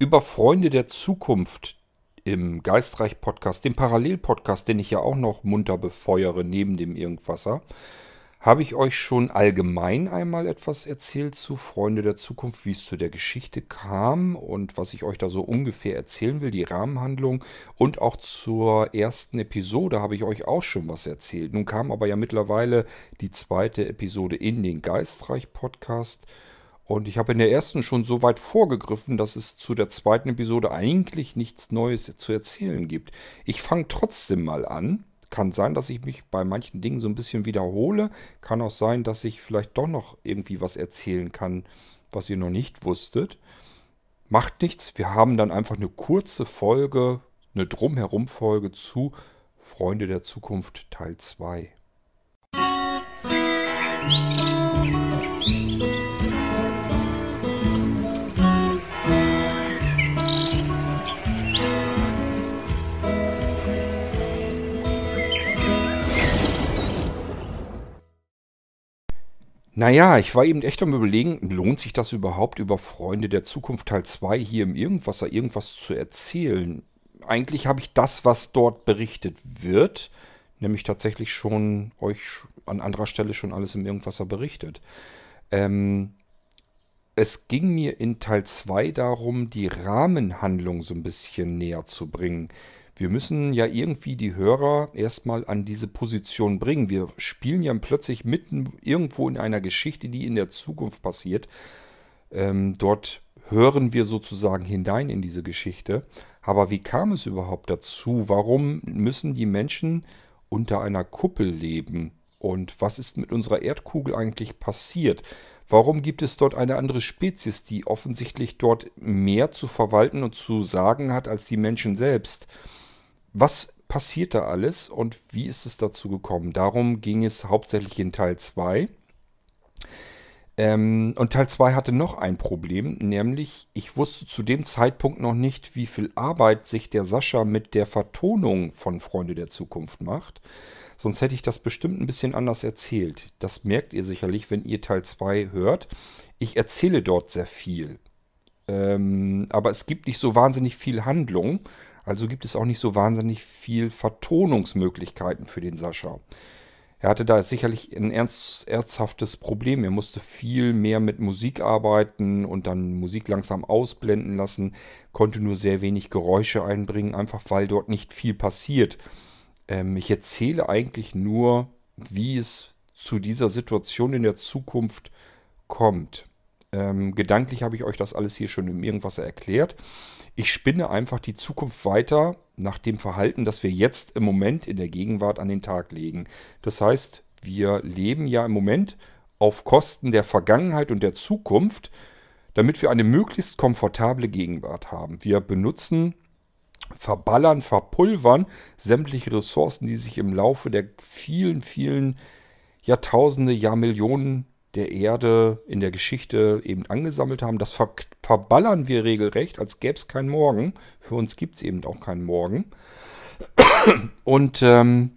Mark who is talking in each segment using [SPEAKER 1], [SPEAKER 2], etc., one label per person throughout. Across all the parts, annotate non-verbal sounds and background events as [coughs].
[SPEAKER 1] über Freunde der Zukunft im Geistreich-Podcast, dem Parallel-Podcast, den ich ja auch noch munter befeuere neben dem Irgendwasser, habe ich euch schon allgemein einmal etwas erzählt zu Freunde der Zukunft, wie es zu der Geschichte kam und was ich euch da so ungefähr erzählen will, die Rahmenhandlung. Und auch zur ersten Episode habe ich euch auch schon was erzählt. Nun kam aber ja mittlerweile die zweite Episode in den Geistreich-Podcast. Und ich habe in der ersten schon so weit vorgegriffen, dass es zu der zweiten Episode eigentlich nichts Neues zu erzählen gibt. Ich fange trotzdem mal an. Kann sein, dass ich mich bei manchen Dingen so ein bisschen wiederhole. Kann auch sein, dass ich vielleicht doch noch irgendwie was erzählen kann, was ihr noch nicht wusstet. Macht nichts. Wir haben dann einfach eine kurze Folge, eine Drumherum-Folge zu Freunde der Zukunft Teil 2. Naja, ich war eben echt am überlegen, lohnt sich das überhaupt über Freunde der Zukunft Teil 2 hier im Irgendwasser irgendwas zu erzählen? Eigentlich habe ich das, was dort berichtet wird, nämlich tatsächlich schon euch an anderer Stelle schon alles im Irgendwasser berichtet. Ähm, es ging mir in Teil 2 darum, die Rahmenhandlung so ein bisschen näher zu bringen. Wir müssen ja irgendwie die Hörer erstmal an diese Position bringen. Wir spielen ja plötzlich mitten irgendwo in einer Geschichte, die in der Zukunft passiert. Ähm, dort hören wir sozusagen hinein in diese Geschichte. Aber wie kam es überhaupt dazu? Warum müssen die Menschen unter einer Kuppel leben? Und was ist mit unserer Erdkugel eigentlich passiert? Warum gibt es dort eine andere Spezies, die offensichtlich dort mehr zu verwalten und zu sagen hat als die Menschen selbst? Was passiert da alles und wie ist es dazu gekommen? Darum ging es hauptsächlich in Teil 2. Ähm, und Teil 2 hatte noch ein Problem, nämlich ich wusste zu dem Zeitpunkt noch nicht, wie viel Arbeit sich der Sascha mit der Vertonung von Freunde der Zukunft macht. Sonst hätte ich das bestimmt ein bisschen anders erzählt. Das merkt ihr sicherlich, wenn ihr Teil 2 hört. Ich erzähle dort sehr viel. Ähm, aber es gibt nicht so wahnsinnig viel Handlung. Also gibt es auch nicht so wahnsinnig viel Vertonungsmöglichkeiten für den Sascha. Er hatte da sicherlich ein ernst, ernsthaftes Problem. Er musste viel mehr mit Musik arbeiten und dann Musik langsam ausblenden lassen, konnte nur sehr wenig Geräusche einbringen, einfach weil dort nicht viel passiert. Ähm, ich erzähle eigentlich nur, wie es zu dieser Situation in der Zukunft kommt. Ähm, gedanklich habe ich euch das alles hier schon im Irgendwas erklärt. Ich spinne einfach die Zukunft weiter nach dem Verhalten, das wir jetzt im Moment in der Gegenwart an den Tag legen. Das heißt, wir leben ja im Moment auf Kosten der Vergangenheit und der Zukunft, damit wir eine möglichst komfortable Gegenwart haben. Wir benutzen, verballern, verpulvern sämtliche Ressourcen, die sich im Laufe der vielen, vielen Jahrtausende, Jahrmillionen der Erde in der Geschichte eben angesammelt haben. Das ver verballern wir regelrecht, als gäbe es keinen Morgen. Für uns gibt es eben auch keinen Morgen. Und ähm,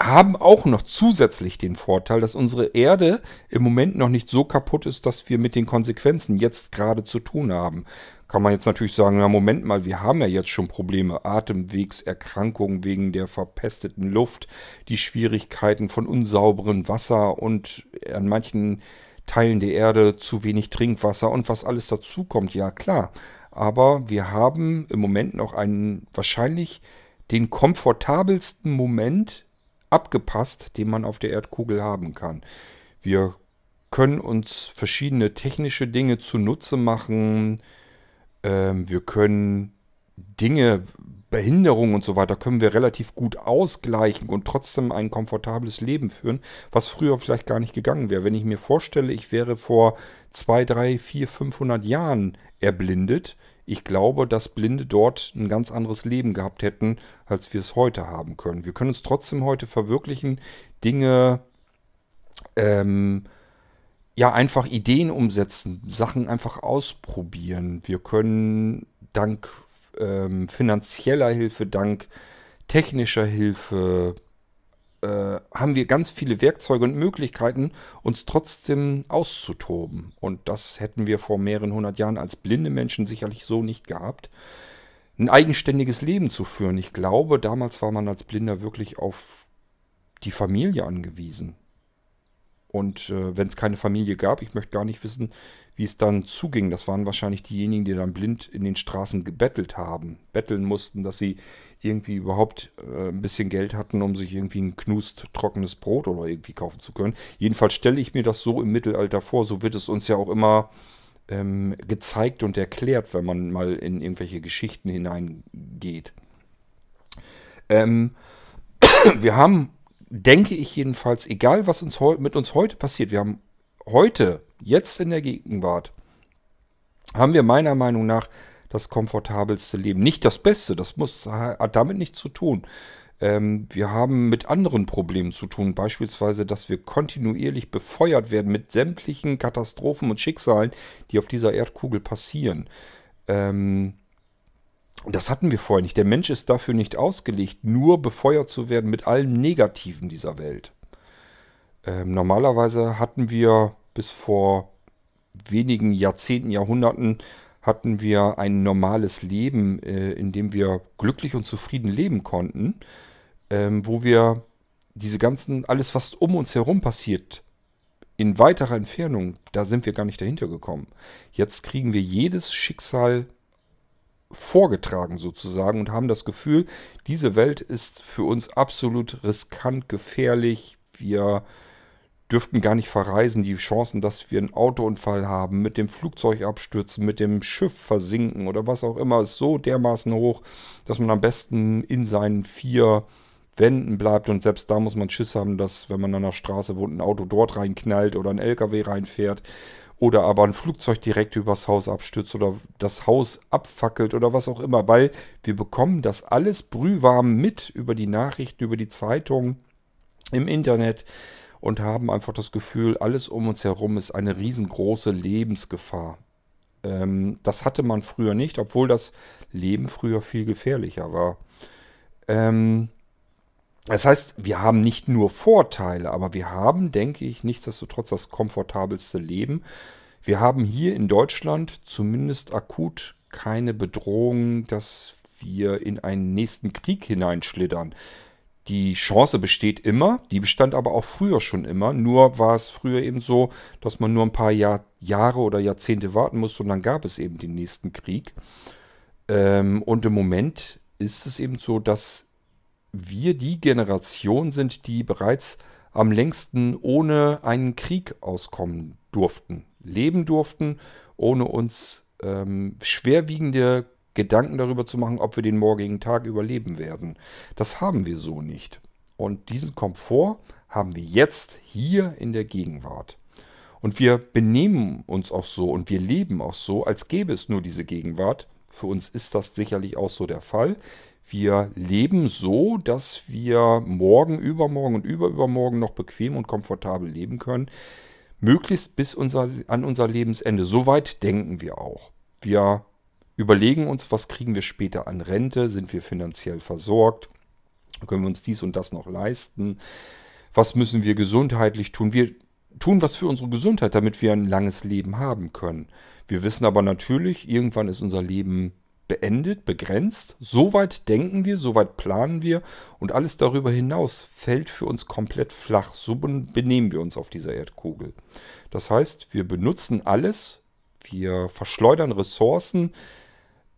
[SPEAKER 1] haben auch noch zusätzlich den Vorteil, dass unsere Erde im Moment noch nicht so kaputt ist, dass wir mit den Konsequenzen jetzt gerade zu tun haben. Kann man jetzt natürlich sagen, na Moment mal, wir haben ja jetzt schon Probleme, Atemwegserkrankungen wegen der verpesteten Luft, die Schwierigkeiten von unsauberem Wasser und an manchen Teilen der Erde zu wenig Trinkwasser und was alles dazu kommt, ja klar. Aber wir haben im Moment noch einen wahrscheinlich den komfortabelsten Moment abgepasst, den man auf der Erdkugel haben kann. Wir können uns verschiedene technische Dinge zunutze machen. Ähm, wir können Dinge, Behinderungen und so weiter, können wir relativ gut ausgleichen und trotzdem ein komfortables Leben führen, was früher vielleicht gar nicht gegangen wäre. Wenn ich mir vorstelle, ich wäre vor 2, 3, 4, 500 Jahren erblindet, ich glaube, dass Blinde dort ein ganz anderes Leben gehabt hätten, als wir es heute haben können. Wir können uns trotzdem heute verwirklichen, Dinge, ähm, ja, einfach Ideen umsetzen, Sachen einfach ausprobieren. Wir können dank ähm, finanzieller Hilfe, dank technischer Hilfe, äh, haben wir ganz viele Werkzeuge und Möglichkeiten, uns trotzdem auszutoben. Und das hätten wir vor mehreren hundert Jahren als blinde Menschen sicherlich so nicht gehabt. Ein eigenständiges Leben zu führen. Ich glaube, damals war man als Blinder wirklich auf die Familie angewiesen. Und äh, wenn es keine Familie gab, ich möchte gar nicht wissen, wie es dann zuging. Das waren wahrscheinlich diejenigen, die dann blind in den Straßen gebettelt haben. Betteln mussten, dass sie irgendwie überhaupt äh, ein bisschen Geld hatten, um sich irgendwie ein knust trockenes Brot oder irgendwie kaufen zu können. Jedenfalls stelle ich mir das so im Mittelalter vor. So wird es uns ja auch immer ähm, gezeigt und erklärt, wenn man mal in irgendwelche Geschichten hineingeht. Ähm, [clears throat] wir haben denke ich jedenfalls, egal was uns mit uns heute passiert, wir haben heute, jetzt in der Gegenwart, haben wir meiner Meinung nach das komfortabelste Leben. Nicht das Beste, das muss, hat damit nichts zu tun. Ähm, wir haben mit anderen Problemen zu tun, beispielsweise, dass wir kontinuierlich befeuert werden mit sämtlichen Katastrophen und Schicksalen, die auf dieser Erdkugel passieren. Ähm, das hatten wir vorher nicht. Der Mensch ist dafür nicht ausgelegt, nur befeuert zu werden mit allem Negativen dieser Welt. Ähm, normalerweise hatten wir bis vor wenigen Jahrzehnten, Jahrhunderten, hatten wir ein normales Leben, äh, in dem wir glücklich und zufrieden leben konnten, ähm, wo wir diese ganzen, alles was um uns herum passiert, in weiterer Entfernung, da sind wir gar nicht dahinter gekommen. Jetzt kriegen wir jedes Schicksal vorgetragen sozusagen und haben das Gefühl, diese Welt ist für uns absolut riskant, gefährlich. Wir dürften gar nicht verreisen. Die Chancen, dass wir einen Autounfall haben, mit dem Flugzeug abstürzen, mit dem Schiff versinken oder was auch immer, ist so dermaßen hoch, dass man am besten in seinen vier Wänden bleibt und selbst da muss man Schiss haben, dass wenn man an der Straße wohnt, ein Auto dort reinknallt oder ein LKW reinfährt oder aber ein Flugzeug direkt übers Haus abstürzt oder das Haus abfackelt oder was auch immer, weil wir bekommen das alles brühwarm mit über die Nachrichten, über die Zeitung, im Internet und haben einfach das Gefühl, alles um uns herum ist eine riesengroße Lebensgefahr. Ähm, das hatte man früher nicht, obwohl das Leben früher viel gefährlicher war. Ähm, das heißt, wir haben nicht nur Vorteile, aber wir haben, denke ich, nichtsdestotrotz das komfortabelste Leben. Wir haben hier in Deutschland zumindest akut keine Bedrohung, dass wir in einen nächsten Krieg hineinschlittern. Die Chance besteht immer, die bestand aber auch früher schon immer. Nur war es früher eben so, dass man nur ein paar Jahr, Jahre oder Jahrzehnte warten musste und dann gab es eben den nächsten Krieg. Ähm, und im Moment ist es eben so, dass wir die Generation sind, die bereits am längsten ohne einen Krieg auskommen durften, leben durften, ohne uns ähm, schwerwiegende Gedanken darüber zu machen, ob wir den morgigen Tag überleben werden. Das haben wir so nicht. Und diesen Komfort haben wir jetzt hier in der Gegenwart. Und wir benehmen uns auch so und wir leben auch so, als gäbe es nur diese Gegenwart. Für uns ist das sicherlich auch so der Fall. Wir leben so, dass wir morgen, übermorgen und überübermorgen noch bequem und komfortabel leben können. Möglichst bis unser, an unser Lebensende. Soweit denken wir auch. Wir überlegen uns, was kriegen wir später an Rente? Sind wir finanziell versorgt? Können wir uns dies und das noch leisten? Was müssen wir gesundheitlich tun? Wir tun was für unsere Gesundheit, damit wir ein langes Leben haben können. Wir wissen aber natürlich, irgendwann ist unser Leben beendet, begrenzt. Soweit denken wir, soweit planen wir und alles darüber hinaus fällt für uns komplett flach. So benehmen wir uns auf dieser Erdkugel. Das heißt, wir benutzen alles, wir verschleudern Ressourcen,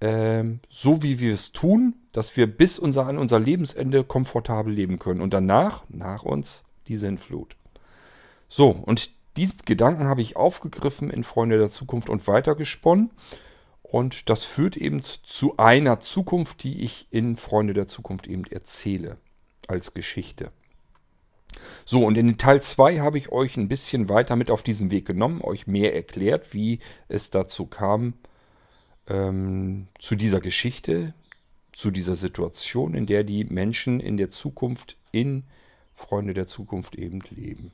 [SPEAKER 1] äh, so wie wir es tun, dass wir bis unser, an unser Lebensende komfortabel leben können. Und danach, nach uns, die Sinnflut. So, und diesen Gedanken habe ich aufgegriffen in Freunde der Zukunft und weitergesponnen. Und das führt eben zu einer Zukunft, die ich in Freunde der Zukunft eben erzähle als Geschichte. So, und in Teil 2 habe ich euch ein bisschen weiter mit auf diesen Weg genommen, euch mehr erklärt, wie es dazu kam, ähm, zu dieser Geschichte, zu dieser Situation, in der die Menschen in der Zukunft, in Freunde der Zukunft eben leben.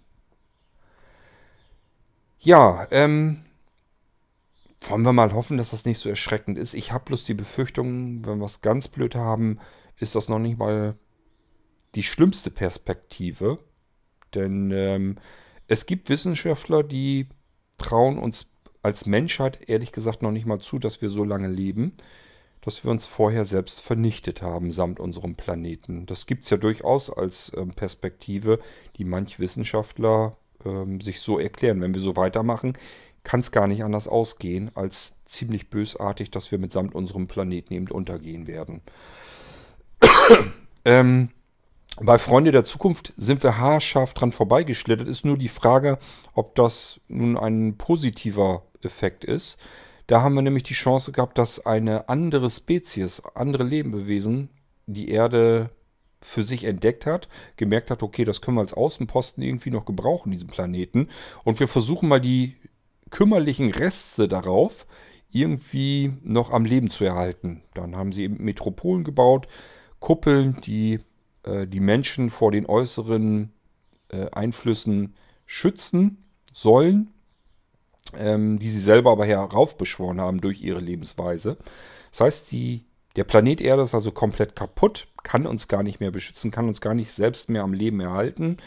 [SPEAKER 1] Ja, ähm, wollen wir mal hoffen, dass das nicht so erschreckend ist. Ich habe bloß die Befürchtung, wenn wir es ganz blöd haben, ist das noch nicht mal die schlimmste Perspektive. Denn ähm, es gibt Wissenschaftler, die trauen uns als Menschheit ehrlich gesagt noch nicht mal zu, dass wir so lange leben, dass wir uns vorher selbst vernichtet haben samt unserem Planeten. Das gibt es ja durchaus als ähm, Perspektive, die manch Wissenschaftler ähm, sich so erklären. Wenn wir so weitermachen, kann es gar nicht anders ausgehen, als ziemlich bösartig, dass wir mitsamt unserem Planeten eben untergehen werden. [coughs] ähm, bei Freunde der Zukunft sind wir haarscharf dran vorbeigeschlittert. Ist nur die Frage, ob das nun ein positiver Effekt ist. Da haben wir nämlich die Chance gehabt, dass eine andere Spezies, andere Lebewesen die Erde für sich entdeckt hat, gemerkt hat, okay, das können wir als Außenposten irgendwie noch gebrauchen, diesen Planeten. Und wir versuchen mal die kümmerlichen Reste darauf irgendwie noch am Leben zu erhalten. Dann haben sie Metropolen gebaut, Kuppeln, die äh, die Menschen vor den äußeren äh, Einflüssen schützen sollen, ähm, die sie selber aber heraufbeschworen haben durch ihre Lebensweise. Das heißt, die, der Planet Erde ist also komplett kaputt, kann uns gar nicht mehr beschützen, kann uns gar nicht selbst mehr am Leben erhalten.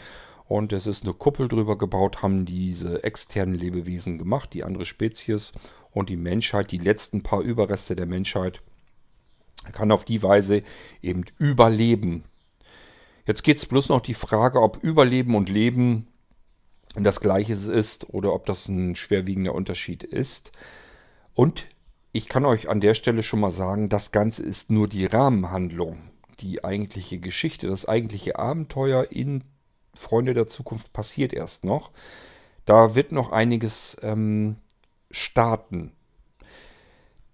[SPEAKER 1] Und es ist eine Kuppel drüber gebaut, haben diese externen Lebewesen gemacht, die andere Spezies und die Menschheit, die letzten paar Überreste der Menschheit, kann auf die Weise eben überleben. Jetzt geht es bloß noch die Frage, ob Überleben und Leben das gleiche ist oder ob das ein schwerwiegender Unterschied ist. Und ich kann euch an der Stelle schon mal sagen, das Ganze ist nur die Rahmenhandlung. Die eigentliche Geschichte, das eigentliche Abenteuer in Freunde der Zukunft passiert erst noch. Da wird noch einiges ähm, starten.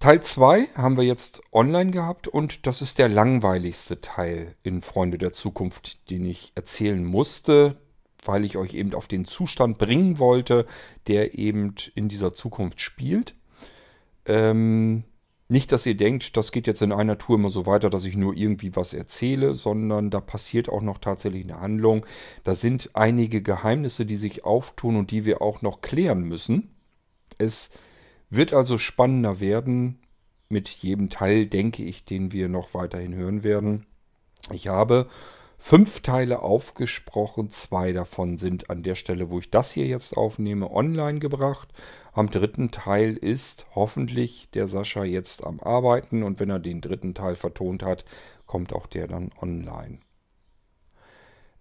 [SPEAKER 1] Teil 2 haben wir jetzt online gehabt und das ist der langweiligste Teil in Freunde der Zukunft, den ich erzählen musste, weil ich euch eben auf den Zustand bringen wollte, der eben in dieser Zukunft spielt. Ähm, nicht, dass ihr denkt, das geht jetzt in einer Tour immer so weiter, dass ich nur irgendwie was erzähle, sondern da passiert auch noch tatsächlich eine Handlung. Da sind einige Geheimnisse, die sich auftun und die wir auch noch klären müssen. Es wird also spannender werden mit jedem Teil, denke ich, den wir noch weiterhin hören werden. Ich habe fünf Teile aufgesprochen. Zwei davon sind an der Stelle, wo ich das hier jetzt aufnehme, online gebracht. Am dritten Teil ist hoffentlich der Sascha jetzt am Arbeiten und wenn er den dritten Teil vertont hat, kommt auch der dann online.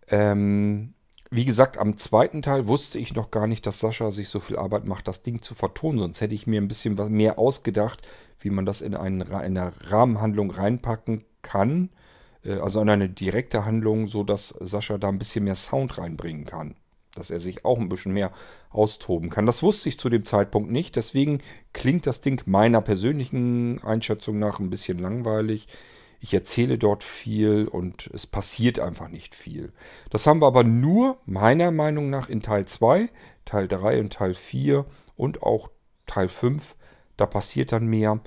[SPEAKER 1] Ähm, wie gesagt, am zweiten Teil wusste ich noch gar nicht, dass Sascha sich so viel Arbeit macht, das Ding zu vertonen. Sonst hätte ich mir ein bisschen mehr ausgedacht, wie man das in, einen, in eine Rahmenhandlung reinpacken kann. Äh, also in eine direkte Handlung, so dass Sascha da ein bisschen mehr Sound reinbringen kann. Dass er sich auch ein bisschen mehr austoben kann. Das wusste ich zu dem Zeitpunkt nicht. Deswegen klingt das Ding meiner persönlichen Einschätzung nach ein bisschen langweilig. Ich erzähle dort viel und es passiert einfach nicht viel. Das haben wir aber nur meiner Meinung nach in Teil 2, Teil 3 und Teil 4 und auch Teil 5. Da passiert dann mehr.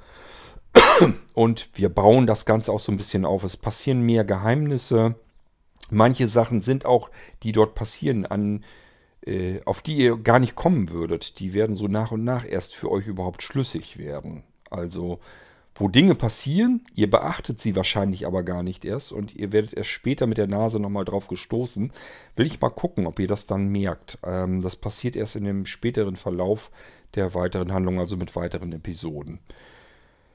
[SPEAKER 1] Und wir bauen das Ganze auch so ein bisschen auf. Es passieren mehr Geheimnisse. Manche Sachen sind auch, die dort passieren, an, äh, auf die ihr gar nicht kommen würdet. Die werden so nach und nach erst für euch überhaupt schlüssig werden. Also wo Dinge passieren, ihr beachtet sie wahrscheinlich aber gar nicht erst und ihr werdet erst später mit der Nase nochmal drauf gestoßen. Will ich mal gucken, ob ihr das dann merkt. Ähm, das passiert erst in dem späteren Verlauf der weiteren Handlung, also mit weiteren Episoden.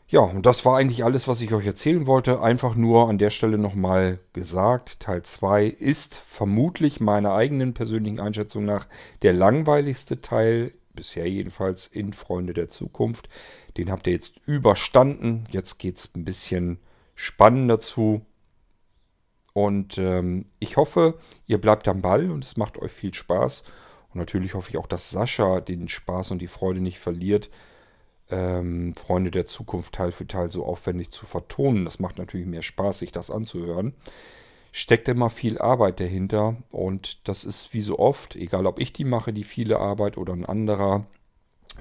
[SPEAKER 1] Ja, und das war eigentlich alles, was ich euch erzählen wollte. Einfach nur an der Stelle nochmal gesagt. Teil 2 ist vermutlich meiner eigenen persönlichen Einschätzung nach der langweiligste Teil, bisher jedenfalls in Freunde der Zukunft. Den habt ihr jetzt überstanden. Jetzt geht es ein bisschen spannender zu. Und ähm, ich hoffe, ihr bleibt am Ball und es macht euch viel Spaß. Und natürlich hoffe ich auch, dass Sascha den Spaß und die Freude nicht verliert, ähm, Freunde der Zukunft Teil für Teil so aufwendig zu vertonen. Das macht natürlich mehr Spaß, sich das anzuhören. Steckt immer viel Arbeit dahinter und das ist wie so oft, egal ob ich die mache, die viele Arbeit oder ein anderer.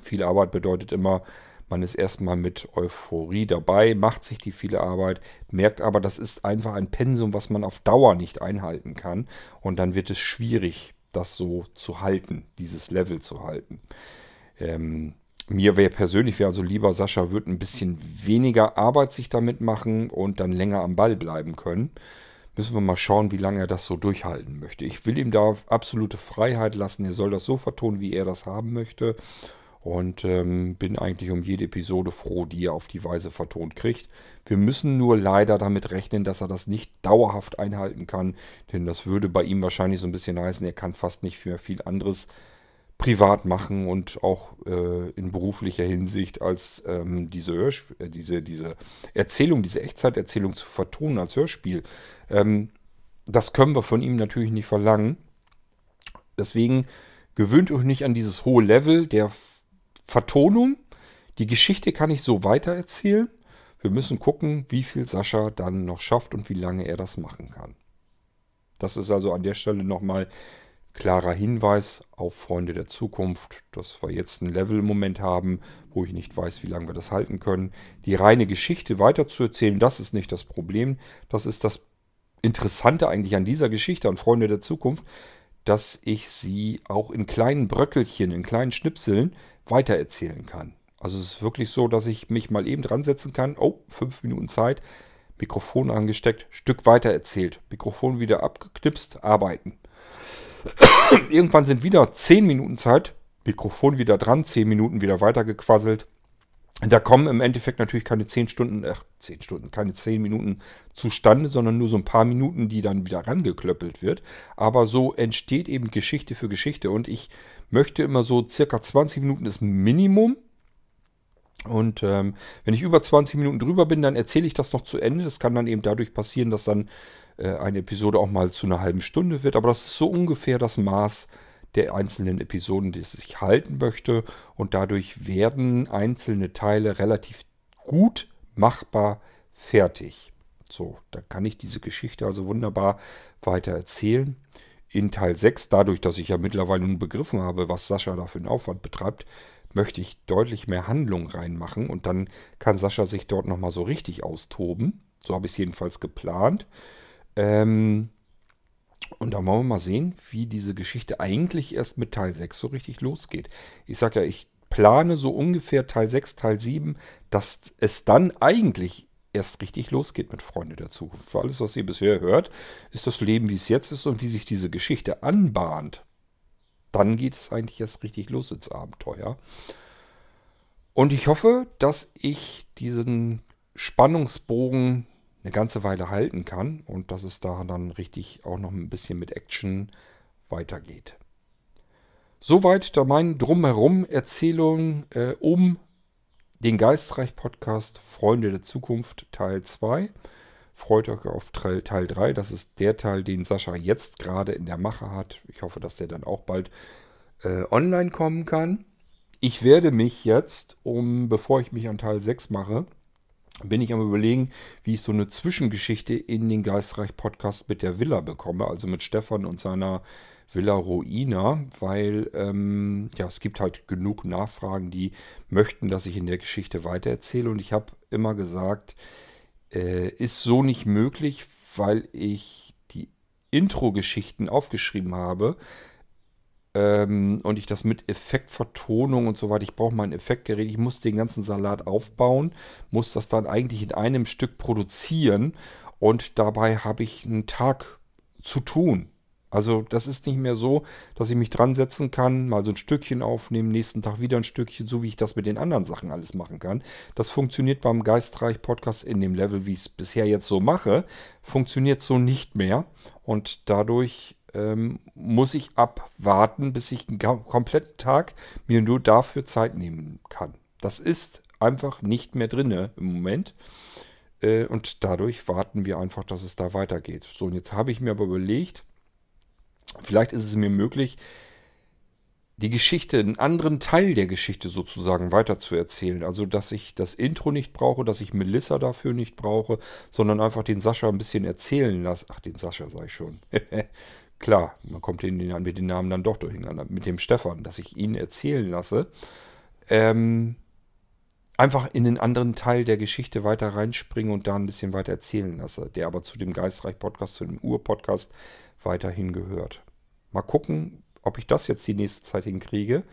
[SPEAKER 1] Viel Arbeit bedeutet immer, man ist erstmal mit Euphorie dabei, macht sich die viele Arbeit, merkt aber, das ist einfach ein Pensum, was man auf Dauer nicht einhalten kann. Und dann wird es schwierig, das so zu halten, dieses Level zu halten. Ähm, mir wäre persönlich, wäre also lieber, Sascha würde ein bisschen weniger Arbeit sich damit machen und dann länger am Ball bleiben können. Müssen wir mal schauen, wie lange er das so durchhalten möchte. Ich will ihm da absolute Freiheit lassen. Er soll das so vertonen, wie er das haben möchte. Und ähm, bin eigentlich um jede Episode froh, die er auf die Weise vertont kriegt. Wir müssen nur leider damit rechnen, dass er das nicht dauerhaft einhalten kann. Denn das würde bei ihm wahrscheinlich so ein bisschen heißen, er kann fast nicht mehr viel anderes privat machen und auch äh, in beruflicher Hinsicht als ähm, diese, Hörsp äh, diese, diese Erzählung, diese Echtzeiterzählung zu vertonen als Hörspiel. Ähm, das können wir von ihm natürlich nicht verlangen. Deswegen gewöhnt euch nicht an dieses hohe Level der Vertonung. Die Geschichte kann ich so weitererzählen. Wir müssen gucken, wie viel Sascha dann noch schafft und wie lange er das machen kann. Das ist also an der Stelle nochmal klarer Hinweis auf Freunde der Zukunft, dass wir jetzt ein Level im Moment haben, wo ich nicht weiß, wie lange wir das halten können. Die reine Geschichte weiterzuerzählen, das ist nicht das Problem. Das ist das Interessante eigentlich an dieser Geschichte, an Freunde der Zukunft, dass ich sie auch in kleinen Bröckelchen, in kleinen Schnipseln weitererzählen kann. Also es ist wirklich so, dass ich mich mal eben dran setzen kann. Oh, fünf Minuten Zeit. Mikrofon angesteckt, Stück weiter erzählt. Mikrofon wieder abgeknipst, arbeiten. [coughs] Irgendwann sind wieder 10 Minuten Zeit. Mikrofon wieder dran, 10 Minuten wieder weitergequasselt. Da kommen im Endeffekt natürlich keine 10 Stunden, ach, 10 Stunden, keine 10 Minuten zustande, sondern nur so ein paar Minuten, die dann wieder rangeklöppelt wird. Aber so entsteht eben Geschichte für Geschichte. Und ich möchte immer so circa 20 Minuten ist Minimum. Und ähm, wenn ich über 20 Minuten drüber bin, dann erzähle ich das noch zu Ende. Das kann dann eben dadurch passieren, dass dann äh, eine Episode auch mal zu einer halben Stunde wird. Aber das ist so ungefähr das Maß der einzelnen Episoden, die ich halten möchte. Und dadurch werden einzelne Teile relativ gut machbar fertig. So, da kann ich diese Geschichte also wunderbar weiter erzählen. In Teil 6, dadurch, dass ich ja mittlerweile nun begriffen habe, was Sascha da für einen Aufwand betreibt, möchte ich deutlich mehr Handlung reinmachen und dann kann Sascha sich dort nochmal so richtig austoben. So habe ich es jedenfalls geplant. Ähm, und da wollen wir mal sehen, wie diese Geschichte eigentlich erst mit Teil 6 so richtig losgeht. Ich sage ja, ich plane so ungefähr Teil 6, Teil 7, dass es dann eigentlich erst richtig losgeht mit Freunde der Zukunft. Für alles, was ihr bisher hört, ist das Leben, wie es jetzt ist und wie sich diese Geschichte anbahnt. Dann geht es eigentlich erst richtig los ins Abenteuer. Und ich hoffe, dass ich diesen Spannungsbogen eine ganze Weile halten kann und dass es da dann richtig auch noch ein bisschen mit Action weitergeht. Soweit da mein Drumherum Erzählung äh, um den Geistreich-Podcast Freunde der Zukunft Teil 2. Freut euch auf Teil 3. Das ist der Teil, den Sascha jetzt gerade in der Mache hat. Ich hoffe, dass der dann auch bald äh, online kommen kann. Ich werde mich jetzt, um, bevor ich mich an Teil 6 mache, bin ich am überlegen, wie ich so eine Zwischengeschichte in den Geistreich-Podcast mit der Villa bekomme, also mit Stefan und seiner Villa Ruina, weil ähm, ja, es gibt halt genug Nachfragen, die möchten, dass ich in der Geschichte weitererzähle. Und ich habe immer gesagt, äh, ist so nicht möglich, weil ich die Intro-Geschichten aufgeschrieben habe ähm, und ich das mit Effektvertonung und so weiter, ich brauche mein Effektgerät, ich muss den ganzen Salat aufbauen, muss das dann eigentlich in einem Stück produzieren und dabei habe ich einen Tag zu tun. Also das ist nicht mehr so, dass ich mich dran setzen kann, mal so ein Stückchen aufnehmen, nächsten Tag wieder ein Stückchen, so wie ich das mit den anderen Sachen alles machen kann. Das funktioniert beim Geistreich Podcast in dem Level, wie ich es bisher jetzt so mache, funktioniert so nicht mehr. Und dadurch ähm, muss ich abwarten, bis ich einen kompletten Tag mir nur dafür Zeit nehmen kann. Das ist einfach nicht mehr drin im Moment. Äh, und dadurch warten wir einfach, dass es da weitergeht. So, und jetzt habe ich mir aber überlegt, vielleicht ist es mir möglich, die Geschichte, einen anderen Teil der Geschichte sozusagen weiterzuerzählen. Also, dass ich das Intro nicht brauche, dass ich Melissa dafür nicht brauche, sondern einfach den Sascha ein bisschen erzählen lasse. Ach, den Sascha sage ich schon. [laughs] Klar, man kommt den, mit den Namen dann doch durcheinander. Mit dem Stefan, dass ich ihn erzählen lasse. Ähm, einfach in den anderen Teil der Geschichte weiter reinspringe und da ein bisschen weiter erzählen lasse. Der aber zu dem Geistreich-Podcast, zu dem Ur-Podcast weiterhin gehört. Mal gucken, ob ich das jetzt die nächste Zeit hinkriege.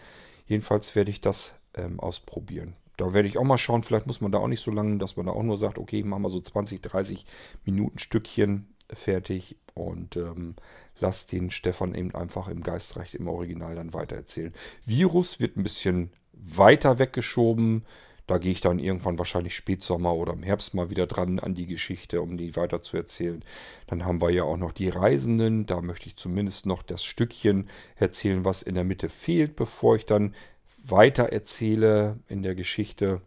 [SPEAKER 1] Jedenfalls werde ich das ähm, ausprobieren. Da werde ich auch mal schauen, vielleicht muss man da auch nicht so lange, dass man da auch nur sagt, okay, machen wir so 20, 30 Minuten Stückchen fertig und ähm, lasse den Stefan eben einfach im Geistreich im Original dann weitererzählen. Virus wird ein bisschen weiter weggeschoben. Da gehe ich dann irgendwann wahrscheinlich Spätsommer oder im Herbst mal wieder dran an die Geschichte, um die weiter zu erzählen. Dann haben wir ja auch noch die Reisenden. Da möchte ich zumindest noch das Stückchen erzählen, was in der Mitte fehlt, bevor ich dann weiter erzähle in der Geschichte.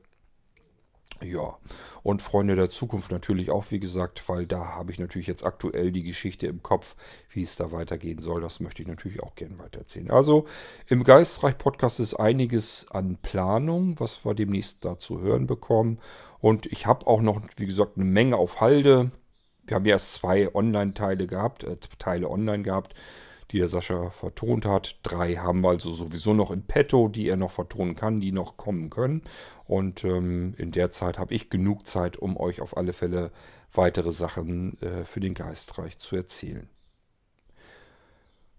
[SPEAKER 1] Ja, und Freunde der Zukunft natürlich auch, wie gesagt, weil da habe ich natürlich jetzt aktuell die Geschichte im Kopf, wie es da weitergehen soll. Das möchte ich natürlich auch gerne weitererzählen. Also im Geistreich-Podcast ist einiges an Planung, was wir demnächst da zu hören bekommen. Und ich habe auch noch, wie gesagt, eine Menge auf Halde. Wir haben ja erst zwei Online-Teile gehabt, äh, Teile online gehabt die der Sascha vertont hat. Drei haben wir also sowieso noch in petto, die er noch vertonen kann, die noch kommen können. Und ähm, in der Zeit habe ich genug Zeit, um euch auf alle Fälle weitere Sachen äh, für den Geistreich zu erzählen.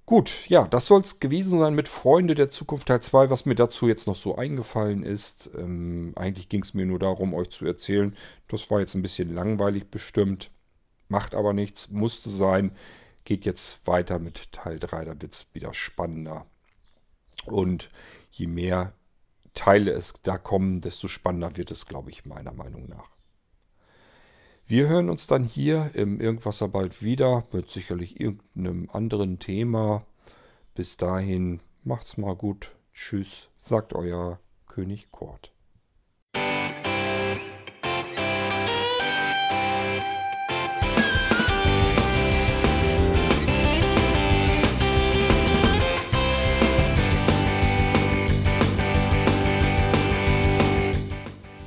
[SPEAKER 1] Gut, ja, das soll es gewesen sein mit Freunde der Zukunft Teil 2, was mir dazu jetzt noch so eingefallen ist. Ähm, eigentlich ging es mir nur darum, euch zu erzählen. Das war jetzt ein bisschen langweilig bestimmt, macht aber nichts, musste sein geht jetzt weiter mit Teil 3, da wird es wieder spannender. Und je mehr Teile es da kommen, desto spannender wird es, glaube ich, meiner Meinung nach. Wir hören uns dann hier im Irgendwasser bald wieder mit sicherlich irgendeinem anderen Thema. Bis dahin, macht's mal gut. Tschüss, sagt euer König Kurt.